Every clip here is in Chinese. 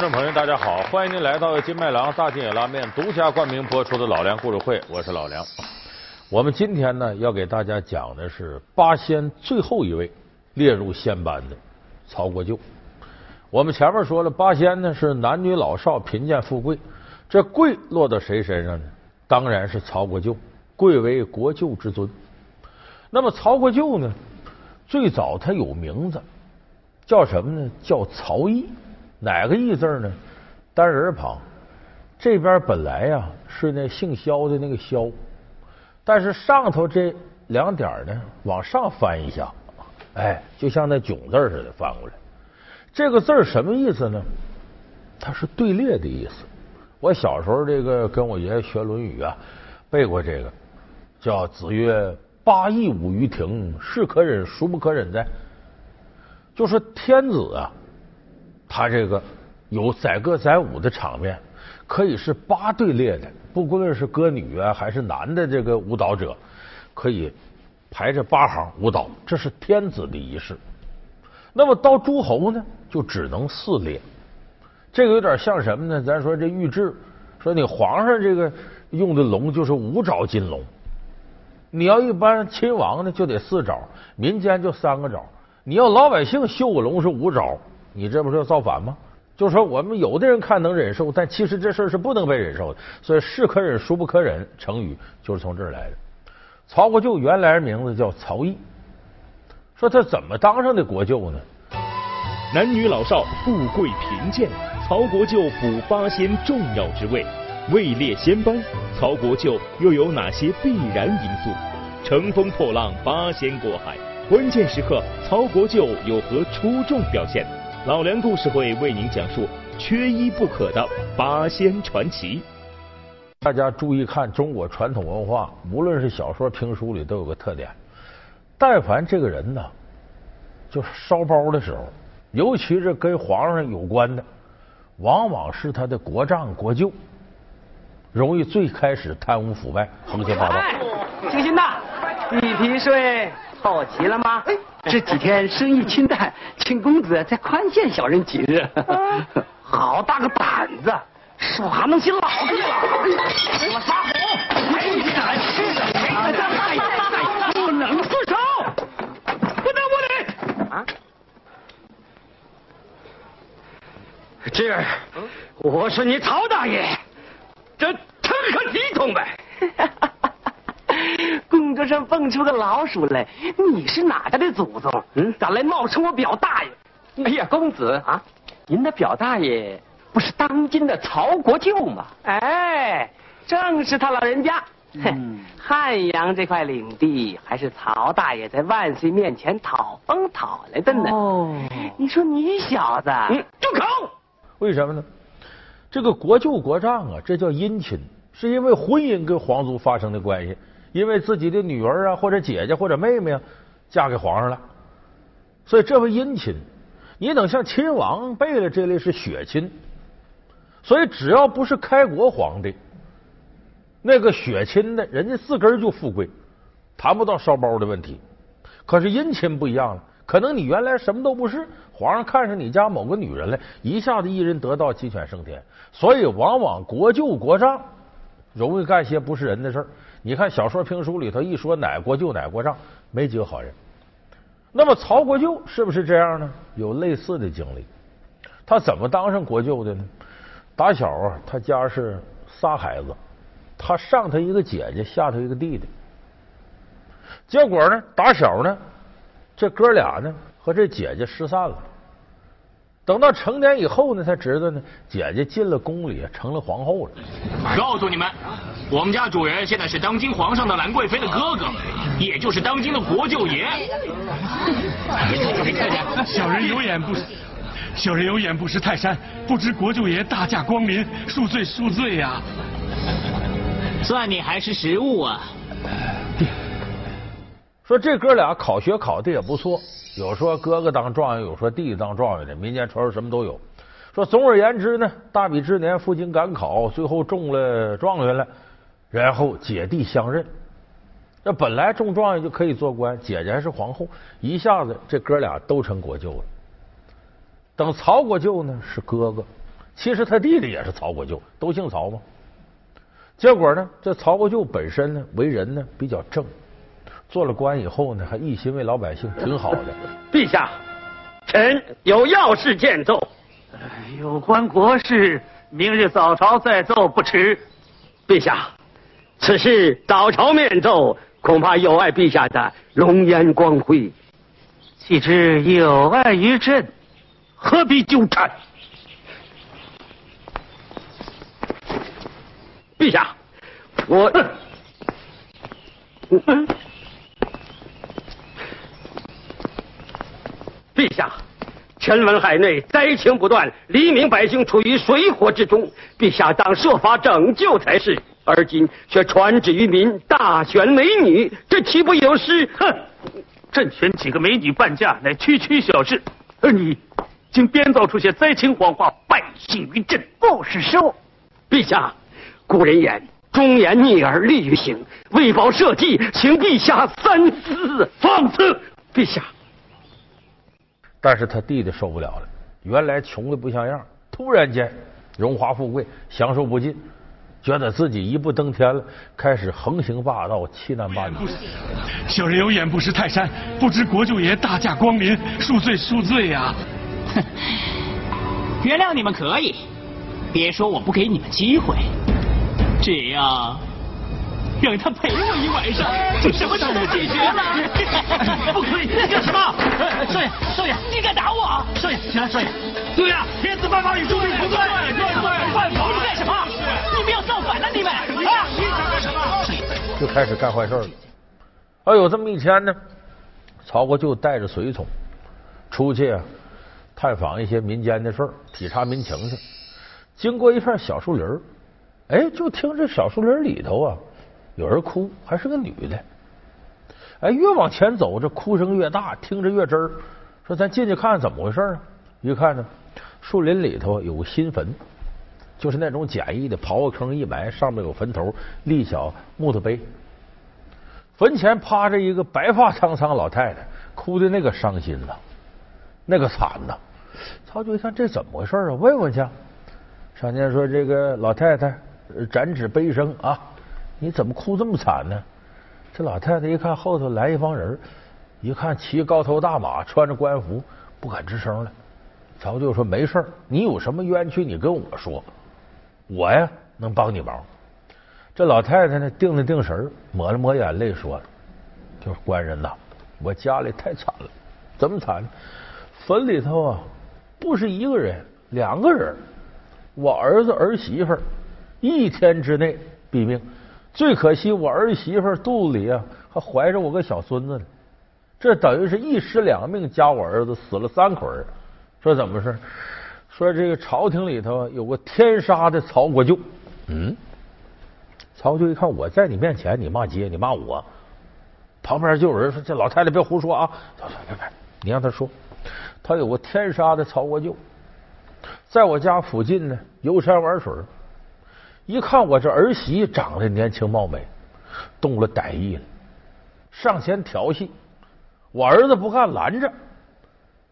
观众朋友，大家好，欢迎您来到金麦郎大金野拉面独家冠名播出的《老梁故事会》，我是老梁。我们今天呢，要给大家讲的是八仙最后一位列入仙班的曹国舅。我们前面说了，八仙呢是男女老少、贫贱富贵，这贵落到谁身上呢？当然是曹国舅，贵为国舅之尊。那么曹国舅呢，最早他有名字，叫什么呢？叫曹毅。哪个义字呢？单人旁。这边本来呀是那姓萧的那个萧，但是上头这两点呢往上翻一下，哎，就像那囧字似的翻过来。这个字什么意思呢？它是队列的意思。我小时候这个跟我爷爷学《论语》啊，背过这个，叫“子曰：八佾舞于庭，是可忍，孰不可忍哉？”就是天子啊。他这个有载歌载舞的场面，可以是八队列的，不论是歌女啊还是男的这个舞蹈者，可以排着八行舞蹈，这是天子的仪式。那么到诸侯呢，就只能四列。这个有点像什么呢？咱说这御制，说你皇上这个用的龙就是五爪金龙，你要一般亲王呢就得四爪，民间就三个爪，你要老百姓绣个龙是五爪。你这不是要造反吗？就是说，我们有的人看能忍受，但其实这事儿是不能被忍受的。所以“是可忍，孰不可忍”成语就是从这儿来的。曹国舅原来名字叫曹毅，说他怎么当上的国舅呢？男女老少、富贵贫贱，曹国舅补八仙重要之位，位列仙班。曹国舅又有哪些必然因素？乘风破浪，八仙过海，关键时刻，曹国舅有何出众表现？老梁故事会为您讲述缺一不可的八仙传奇。大家注意看，中国传统文化，无论是小说、评书里都有个特点：但凡这个人呢，就是烧包的时候，尤其是跟皇上有关的，往往是他的国丈、国舅，容易最开始贪污腐败、横行霸道。星星大，地皮税凑齐了吗？这几天生意清淡，请公子再宽限小人几日。好大个胆子，耍弄起老子来！我撒火！你敢吃的？不能住手！不能无礼！啊！这，我是你曹大爷，这成何体统呗？上蹦出个老鼠来，你是哪家的祖宗？嗯，敢来冒充我表大爷？哎呀，公子啊，您的表大爷不是当今的曹国舅吗？哎，正是他老人家。哼，汉阳这块领地还是曹大爷在万岁面前讨封讨来的呢。哦，你说你小子，嗯住口！为什么呢？这个国舅国丈啊，这叫姻亲，是因为婚姻跟皇族发生的关系。因为自己的女儿啊，或者姐姐或者妹妹啊，嫁给皇上了，所以这为姻亲。你等像亲王辈了这类是血亲，所以只要不是开国皇帝，那个血亲的人家自个儿就富贵，谈不到烧包的问题。可是姻亲不一样了，可能你原来什么都不是，皇上看上你家某个女人了，一下子一人得道鸡犬升天，所以往往国舅国丈容易干些不是人的事儿。你看小说评书里头一说哪国舅哪国丈，没几个好人。那么曹国舅是不是这样呢？有类似的经历。他怎么当上国舅的呢？打小啊，他家是仨孩子，他上头一个姐姐，下头一个弟弟。结果呢，打小呢，这哥俩呢和这姐姐失散了。等到成年以后呢，才知道呢，姐姐进了宫里，成了皇后了。告诉你们，我们家主人现在是当今皇上的兰贵妃的哥哥，也就是当今的国舅爷。小人有眼不识，小人有眼不识泰山，不知国舅爷大驾光临，恕罪恕罪呀！算你还是识物啊！说这哥俩考学考的也不错。有说哥哥当状元，有说弟弟当状元的，民间传说什么都有。说总而言之呢，大比之年赴京赶考，最后中了状元了，然后姐弟相认。这本来中状元就可以做官，姐姐还是皇后，一下子这哥俩都成国舅了。等曹国舅呢是哥哥，其实他弟弟也是曹国舅，都姓曹嘛。结果呢，这曹国舅本身呢，为人呢比较正，做了官以后呢，还一心为老百姓，挺好的。陛下，臣有要事见奏。有关国事，明日早朝再奏不迟。陛下，此事早朝面奏，恐怕有碍陛下的龙颜光辉。岂知有碍于朕，何必纠缠？陛下，我，陛下，臣闻海内灾情不断，黎民百姓处于水火之中，陛下当设法拯救才是。而今却传旨于民，大选美女，这岂不有失？哼！朕选几个美女伴驾，乃区区小事，而你竟编造出些灾情谎话，败信于朕。不是说，陛下。古人言：“忠言逆耳利于行。”为保社稷，请陛下三思。放肆！陛下。但是他弟弟受不了了，原来穷的不像样，突然间荣华富贵，享受不尽，觉得自己一步登天了，开始横行霸道，欺男霸女。小人有眼不识泰山，不知国舅爷大驾光临，恕罪恕罪呀！哼 原谅你们可以，别说我不给你们机会。只要，让他陪我一晚上，就什么事都解决了。不可以，干什么？少爷，少爷，你敢打我？少爷，起来，少爷。对呀，天子犯法与庶民不对，对对，犯法！你干什么？你们要造反了，你们啊！你想干什么？就开始干坏事了。哎呦，这么一天呢，曹国舅带着随从出去啊，探访一些民间的事儿，体察民情去。经过一片小树林儿。哎，就听这小树林里头啊，有人哭，还是个女的。哎，越往前走，这哭声越大，听着越真儿。说咱进去看看怎么回事啊？一看呢，树林里头有个新坟，就是那种简易的，刨个坑一埋，上面有坟头，立小木头碑。坟前趴着一个白发苍苍老太太，哭的那个伤心呐，那个惨呐。曹就一看这怎么回事啊？问问去。上前说：“这个老太太。”展指悲声啊！你怎么哭这么惨呢？这老太太一看后头来一帮人，一看骑高头大马，穿着官服，不敢吱声了。曹就说：“没事你有什么冤屈，你跟我说，我呀能帮你忙。”这老太太呢，定了定神，抹了抹眼泪，说：“就是官人呐，我家里太惨了，怎么惨？坟里头啊，不是一个人，两个人，我儿子儿媳妇。”一天之内毙命，最可惜我儿媳妇肚子里啊还怀着我个小孙子呢，这等于是一尸两命，加我儿子死了三口人。说怎么回事？说这个朝廷里头有个天杀的曹国舅。嗯，曹国舅一看我在你面前，你骂街，你骂我。旁边就有人说：“这老太太别胡说啊！”别别，你让他说，他有个天杀的曹国舅，在我家附近呢游山玩水。一看我这儿媳长得年轻貌美，动了歹意了，上前调戏我儿子，不干拦着，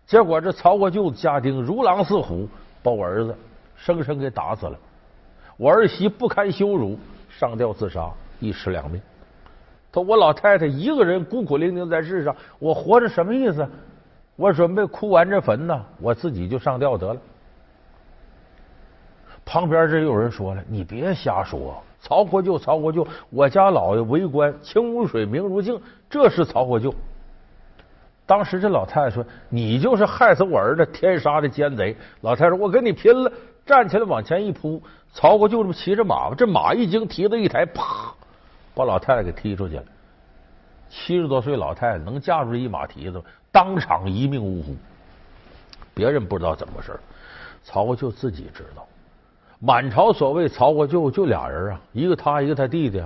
结果这曹国舅家丁如狼似虎，把我儿子生生给打死了。我儿媳不堪羞辱，上吊自杀，一尸两命。他我老太太一个人孤苦伶仃在世上，我活着什么意思？我准备哭完这坟呢，我自己就上吊得了。旁边这有人说了：“你别瞎说，曹国舅，曹国舅，我家老爷为官，清如水，明如镜，这是曹国舅。”当时这老太太说：“你就是害死我儿子天杀的奸贼！”老太太说：“我跟你拼了！”站起来往前一扑，曹国舅这不骑着马吗？这马一惊，蹄子一抬，啪，把老太太给踢出去了。七十多岁老太太能架住这一马蹄子，当场一命呜呼。别人不知道怎么回事，曹国舅自己知道。满朝所谓曹国舅就俩人啊，一个他，一个他弟弟。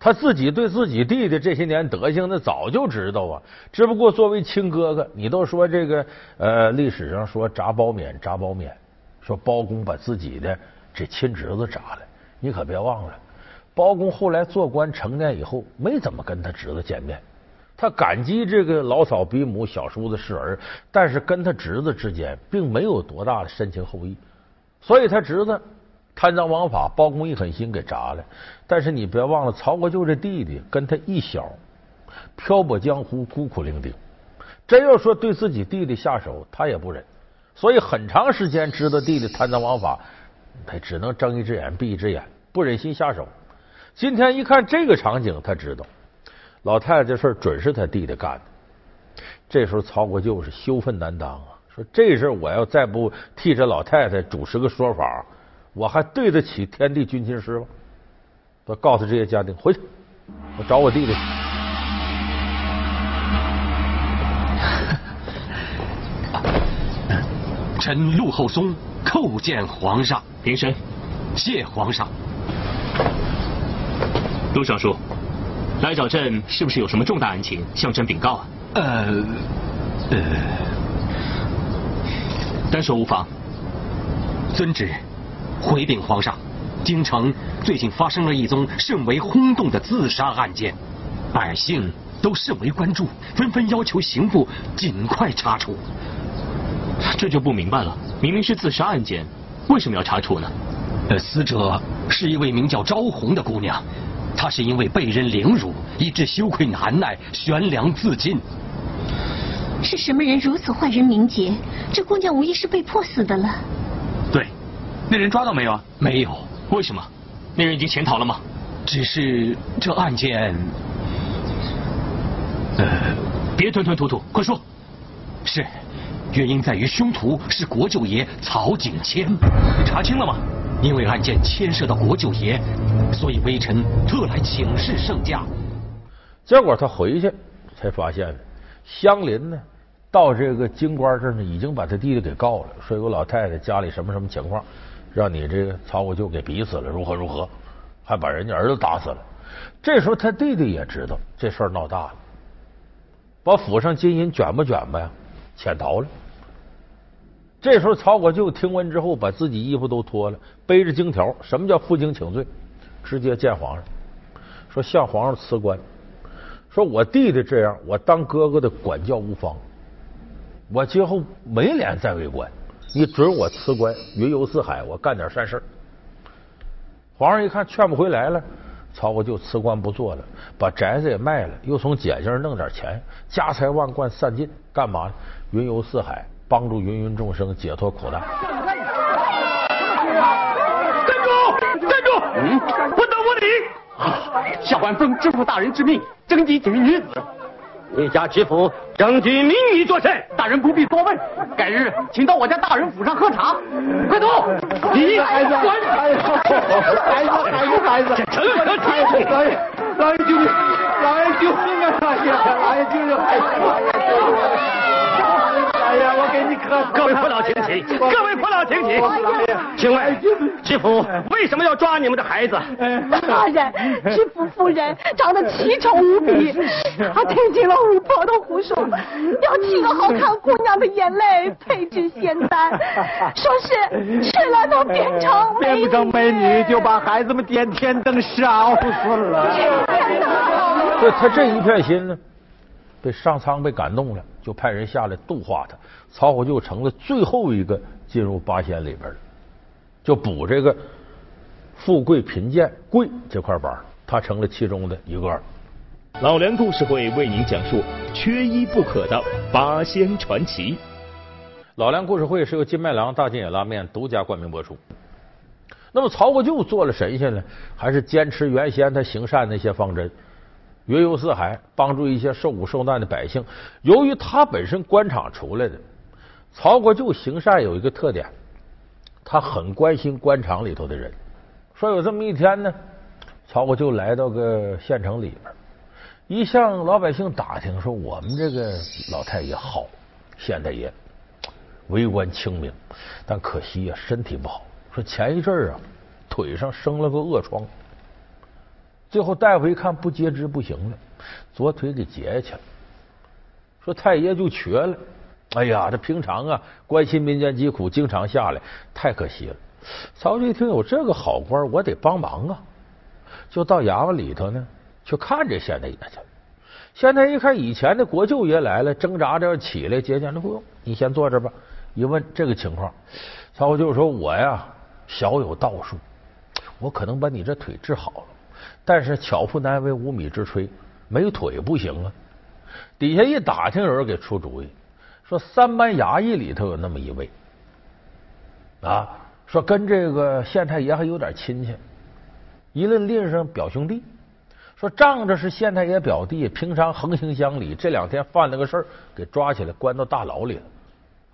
他自己对自己弟弟这些年德行，那早就知道啊。只不过作为亲哥哥，你都说这个呃，历史上说铡包勉，铡包勉，说包公把自己的这亲侄子铡了。你可别忘了，包公后来做官成年以后，没怎么跟他侄子见面。他感激这个老嫂比母，小叔子是儿，但是跟他侄子之间并没有多大的深情厚谊。所以他侄子贪赃枉法、包公一狠心给铡了。但是你别忘了，曹国舅这弟弟跟他一小，漂泊江湖，孤苦伶仃。真要说对自己弟弟下手，他也不忍。所以很长时间知道弟弟贪赃枉法，他只能睁一只眼闭一只眼，不忍心下手。今天一看这个场景，他知道老太太这事准是他弟弟干的。这时候曹国舅是羞愤难当啊，说这事我要再不替这老太太主持个说法，我还对得起天地君亲师吗？我告诉这些家丁回去，我找我弟弟。臣陆厚松叩见皇上，平身，谢皇上。陆尚书，来找朕是不是有什么重大案情向朕禀告啊？呃呃，单说无妨。遵旨，回禀皇上，京城最近发生了一宗甚为轰动的自杀案件，百姓都甚为关注，纷纷要求刑部尽快查处。这就不明白了，明明是自杀案件，为什么要查处呢？呃，死者是一位名叫昭红的姑娘，她是因为被人凌辱，以致羞愧难耐，悬梁自尽。是什么人如此坏人名节？这姑娘无疑是被迫死的了。对，那人抓到没有啊？没有。为什么？那人已经潜逃了吗？只是这案件……呃，别吞吞吐吐，快说。是。原因在于凶徒是国舅爷曹景谦，你查清了吗？因为案件牵涉到国舅爷，所以微臣特来请示圣驾。结果他回去才发现，乡邻呢到这个京官这儿呢，已经把他弟弟给告了，说有个老太太家里什么什么情况，让你这个曹国舅给逼死了，如何如何，还把人家儿子打死了。这时候他弟弟也知道这事儿闹大了，把府上金银卷吧卷吧呀。潜逃了。这时候，曹国舅听闻之后，把自己衣服都脱了，背着金条。什么叫负荆请罪？直接见皇上，说向皇上辞官。说我弟弟这样，我当哥哥的管教无方，我今后没脸再为官。你准我辞官，云游四海，我干点善事。皇上一看劝不回来了，曹国舅辞官不做了，把宅子也卖了，又从姐姐弄点钱，家财万贯散尽，干嘛呢？云游四海，帮助芸芸众生解脱苦难。站住！站住！嗯，不得无礼！下官奉知府大人之命，征集几名女子。你家知府征集民你作甚？大人不必多问。改日请到我家大人府上喝茶。快走！你孩子，孩子，孩子，孩子，成何体统？老爷，老爷救命！老爷救命啊！老爷，老爷救命！哎呀，我给你磕！各位父老请起，各位父老请起。请问知府为什么要抓你们的孩子？大人，知府夫人长得奇丑无比，她听进了巫婆的胡说，要沏个好看姑娘的眼泪配制仙丹，说是吃了都变成变不成美女，就把孩子们点天灯烧死了。这他这一片心呢？被上苍被感动了，就派人下来度化他。曹国舅成了最后一个进入八仙里边的，就补这个富贵贫贱贵这块板，他成了其中的一个。老梁故事会为您讲述缺一不可的八仙传奇。老梁故事会是由金麦郎大金野拉面独家冠名播出。那么曹国舅做了神仙呢，还是坚持原先他行善那些方针？云游四海，帮助一些受苦受难的百姓。由于他本身官场出来的，曹国舅行善有一个特点，他很关心官场里头的人。说有这么一天呢，曹国舅来到个县城里边，一向老百姓打听说我们这个老太爷好，县太爷为官清明，但可惜呀身体不好。说前一阵啊，腿上生了个恶疮。最后大夫一看不截肢不行了，左腿给截下去了。说太爷就瘸了。哎呀，这平常啊关心民间疾苦，经常下来，太可惜了。曹丕一听有这个好官，我得帮忙啊，就到衙门里头呢去看这县太爷去。县太爷一看以前的国舅爷来了，挣扎着起来接见，那不用，你先坐这吧。一问这个情况，曹国舅说：“我呀，小有道术，我可能把你这腿治好了，但是巧妇难为无米之炊，没腿不行啊。”底下一打听，有人给出主意，说三班衙役里头有那么一位啊，说跟这个县太爷还有点亲戚，一论拎上表兄弟。说仗着是县太爷表弟，平常横行乡里，这两天犯了个事儿，给抓起来关到大牢里了。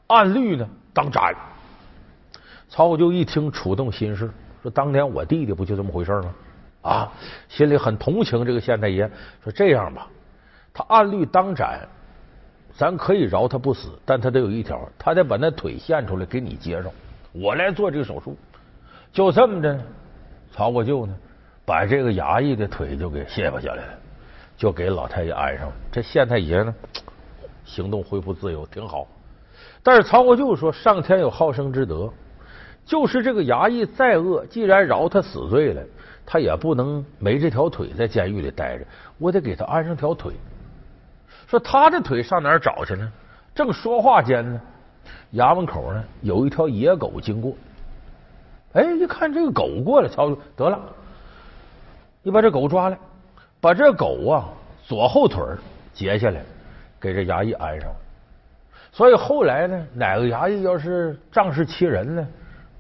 按律呢，当斩。曹虎就一听，触动心事，说当年我弟弟不就这么回事吗？啊，心里很同情这个县太爷。说这样吧，他按律当斩，咱可以饶他不死，但他得有一条，他得把那腿献出来给你接上，我来做这个手术。就这么着，曹国舅呢？把这个衙役的腿就给卸巴下来了，就给老太爷安上了。这县太爷呢，行动恢复自由，挺好。但是曹国舅说：“上天有好生之德，就是这个衙役再恶，既然饶他死罪了，他也不能没这条腿在监狱里待着。我得给他安上条腿。说他的腿上哪儿找去呢？正说话间呢，衙门口呢有一条野狗经过。哎，一看这个狗过来，曹得了。”你把这狗抓来，把这狗啊左后腿截下来，给这衙役安上。所以后来呢，哪个衙役要是仗势欺人呢，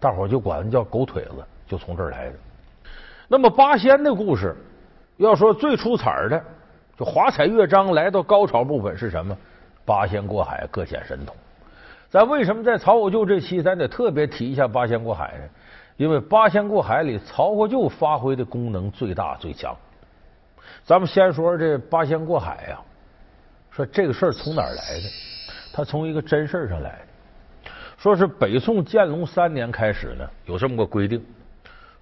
大伙就管他叫狗腿子，就从这儿来的。那么八仙的故事，要说最出彩的，就华彩乐章来到高潮部分是什么？八仙过海，各显神通。咱为什么在曹国舅这期，咱得特别提一下八仙过海呢？因为八仙过海里，曹国舅发挥的功能最大最强。咱们先说这八仙过海呀，说这个事儿从哪儿来的？他从一个真事儿上来的。说是北宋建隆三年开始呢，有这么个规定：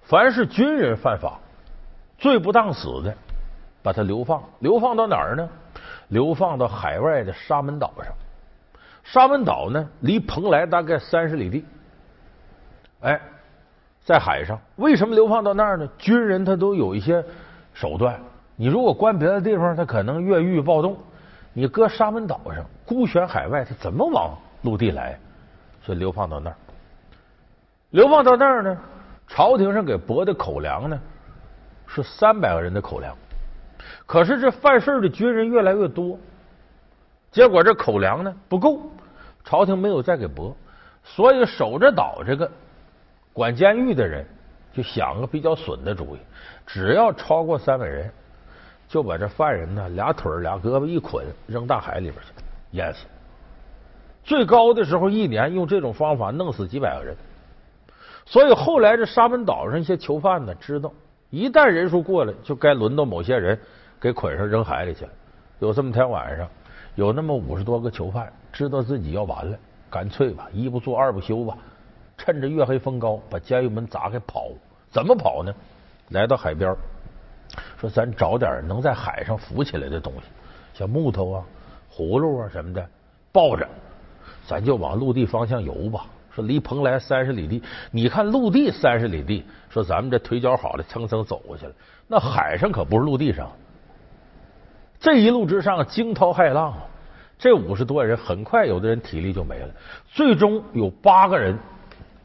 凡是军人犯法，罪不当死的，把他流放。流放到哪儿呢？流放到海外的沙门岛上。沙门岛呢，离蓬莱大概三十里地。哎。在海上，为什么流放到那儿呢？军人他都有一些手段。你如果关别的地方，他可能越狱暴动。你搁沙门岛上，孤悬海外，他怎么往陆地来？所以流放到那儿。流放到那儿呢，朝廷上给拨的口粮呢是三百个人的口粮。可是这犯事的军人越来越多，结果这口粮呢不够，朝廷没有再给拨，所以守着岛这个。管监狱的人就想个比较损的主意，只要超过三百人，就把这犯人呢俩腿俩胳膊一捆扔大海里边去淹死。最高的时候一年用这种方法弄死几百个人。所以后来这沙门岛上一些囚犯呢知道，一旦人数过了，就该轮到某些人给捆上扔海里去。有这么天晚上，有那么五十多个囚犯知道自己要完了，干脆吧一不做二不休吧。趁着月黑风高，把监狱门砸开跑。怎么跑呢？来到海边，说咱找点能在海上浮起来的东西，像木头啊、葫芦啊什么的，抱着，咱就往陆地方向游吧。说离蓬莱三十里地，你看陆地三十里地，说咱们这腿脚好的蹭蹭走过去了。那海上可不是陆地上，这一路之上惊涛骇浪，这五十多人很快有的人体力就没了，最终有八个人。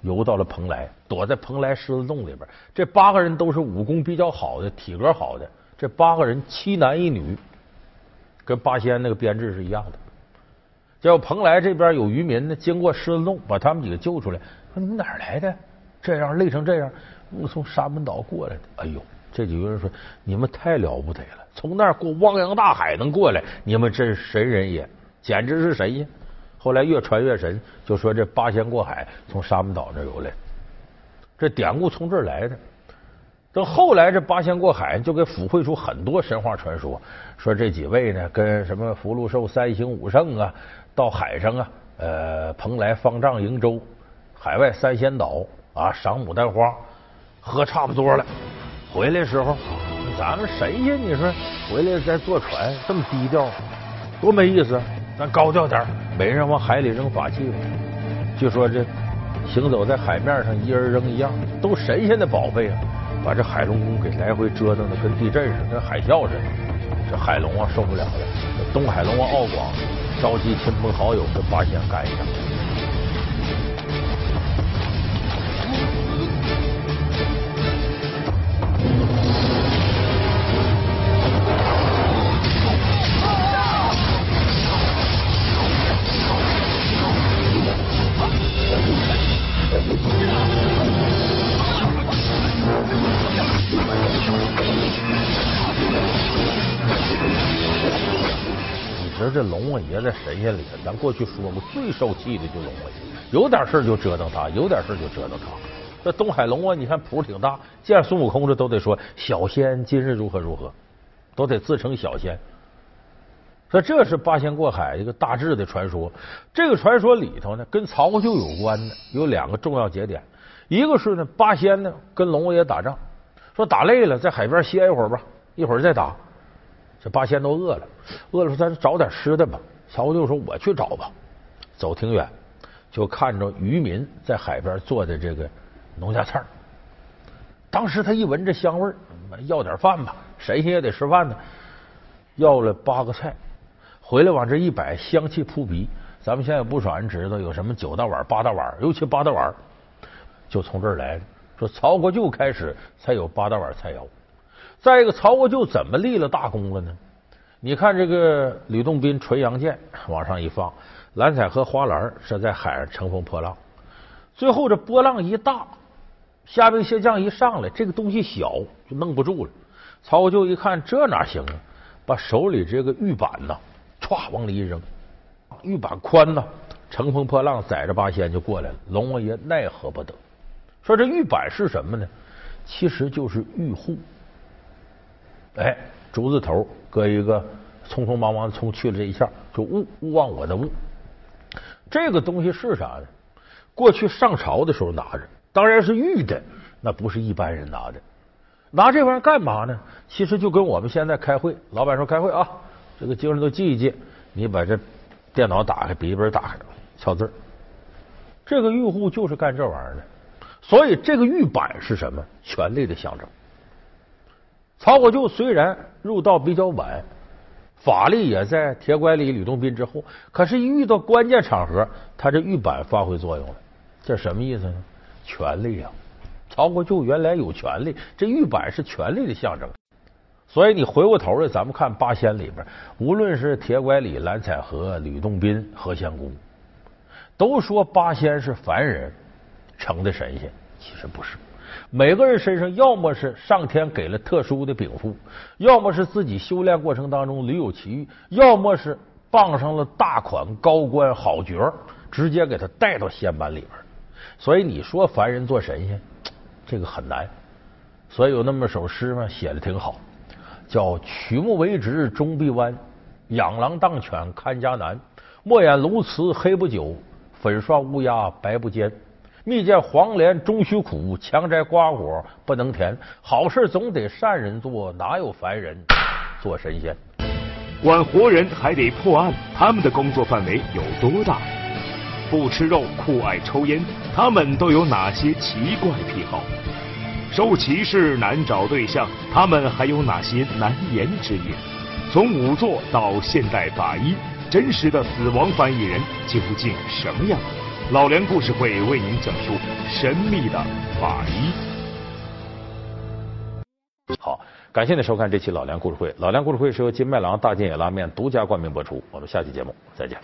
游到了蓬莱，躲在蓬莱狮子洞里边。这八个人都是武功比较好的，体格好的。这八个人七男一女，跟八仙那个编制是一样的。叫蓬莱这边有渔民呢，经过狮子洞，把他们几个救出来。说你们哪儿来的？这样累成这样，我从沙门岛过来的。哎呦，这几个人说你们太了不得了，从那儿过汪洋大海能过来，你们真是神人也，简直是神呀！后来越传越神，就说这八仙过海从沙门岛那游来，这典故从这儿来的。等后来这八仙过海就给抚绘出很多神话传说，说这几位呢跟什么福禄寿三星五圣啊，到海上啊，呃，蓬莱、方丈、瀛洲、海外三仙岛啊，赏牡丹花，喝差不多了，回来时候，咱们神仙你说回来再坐船这么低调，多没意思。咱高调点每人往海里扔法器吧。据说这行走在海面上，一人扔一样，都神仙的宝贝啊！把这海龙宫给来回折腾的跟地震似的，跟海啸似的。这海龙王受不了了，东海龙王敖广召集亲朋好友跟八仙干一场。这龙王爷在神仙里头，咱过去说过，最受气的就龙王爷，有点事就折腾他，有点事就折腾他。这东海龙王，你看谱挺大，见孙悟空这都得说小仙今日如何如何，都得自称小仙。说这是八仙过海一个大致的传说。这个传说里头呢，跟曹国舅有关的有两个重要节点，一个是呢八仙呢跟龙王爷打仗，说打累了在海边歇一会儿吧，一会儿再打。这八仙都饿了，饿了说咱找点吃的吧。曹国舅说我去找吧。走挺远，就看着渔民在海边做的这个农家菜当时他一闻这香味儿，要点饭吧，神仙也得吃饭呢。要了八个菜。回来往这一摆，香气扑鼻。咱们现在有不少人知道有什么九大碗、八大碗，尤其八大碗就从这儿来。说曹国舅开始才有八大碗菜肴。再一个，曹国舅怎么立了大功了呢？你看这个吕洞宾纯阳剑往上一放，蓝采和花篮是在海上乘风破浪。最后这波浪一大，虾兵蟹将一上来，这个东西小就弄不住了。曹国舅一看这哪行啊？把手里这个玉板呐。唰，往里一扔，玉板宽呐，乘风破浪，载着八仙就过来了。龙王爷奈何不得，说这玉板是什么呢？其实就是玉户。哎，竹字头搁一个，匆匆忙忙的从去了这一下，就勿勿忘我的勿。这个东西是啥呢？过去上朝的时候拿着，当然是玉的，那不是一般人拿的。拿这玩意儿干嘛呢？其实就跟我们现在开会，老板说开会啊。这个经上都记一记，你把这电脑打开，笔记本打开，敲字这个玉户就是干这玩意儿的，所以这个玉板是什么？权力的象征。曹国舅虽然入道比较晚，法力也在铁拐李、吕洞宾之后，可是，一遇到关键场合，他这玉板发挥作用了。这什么意思呢？权力啊！曹国舅原来有权力，这玉板是权力的象征。所以你回过头来，咱们看八仙里边，无论是铁拐李、蓝采和、吕洞宾、何仙姑，都说八仙是凡人成的神仙，其实不是。每个人身上要么是上天给了特殊的禀赋，要么是自己修炼过程当中屡有奇遇，要么是傍上了大款、高官、好角，直接给他带到仙班里边。所以你说凡人做神仙，这个很难。所以有那么首诗嘛，写的挺好。叫曲目为直终必弯，养狼当犬看家难。莫眼鸬鹚黑不久，粉刷乌鸦白不坚。蜜饯黄连终须苦，强摘瓜果不能甜。好事总得善人做，哪有凡人做神仙？管活人还得破案，他们的工作范围有多大？不吃肉，酷爱抽烟，他们都有哪些奇怪癖好？受歧视难找对象，他们还有哪些难言之隐？从仵作到现代法医，真实的死亡翻译人究竟什么样？老梁故事会为您讲述神秘的法医。好，感谢您收看这期老梁故事会。老梁故事会是由金麦郎大金野拉面独家冠名播出。我们下期节目再见。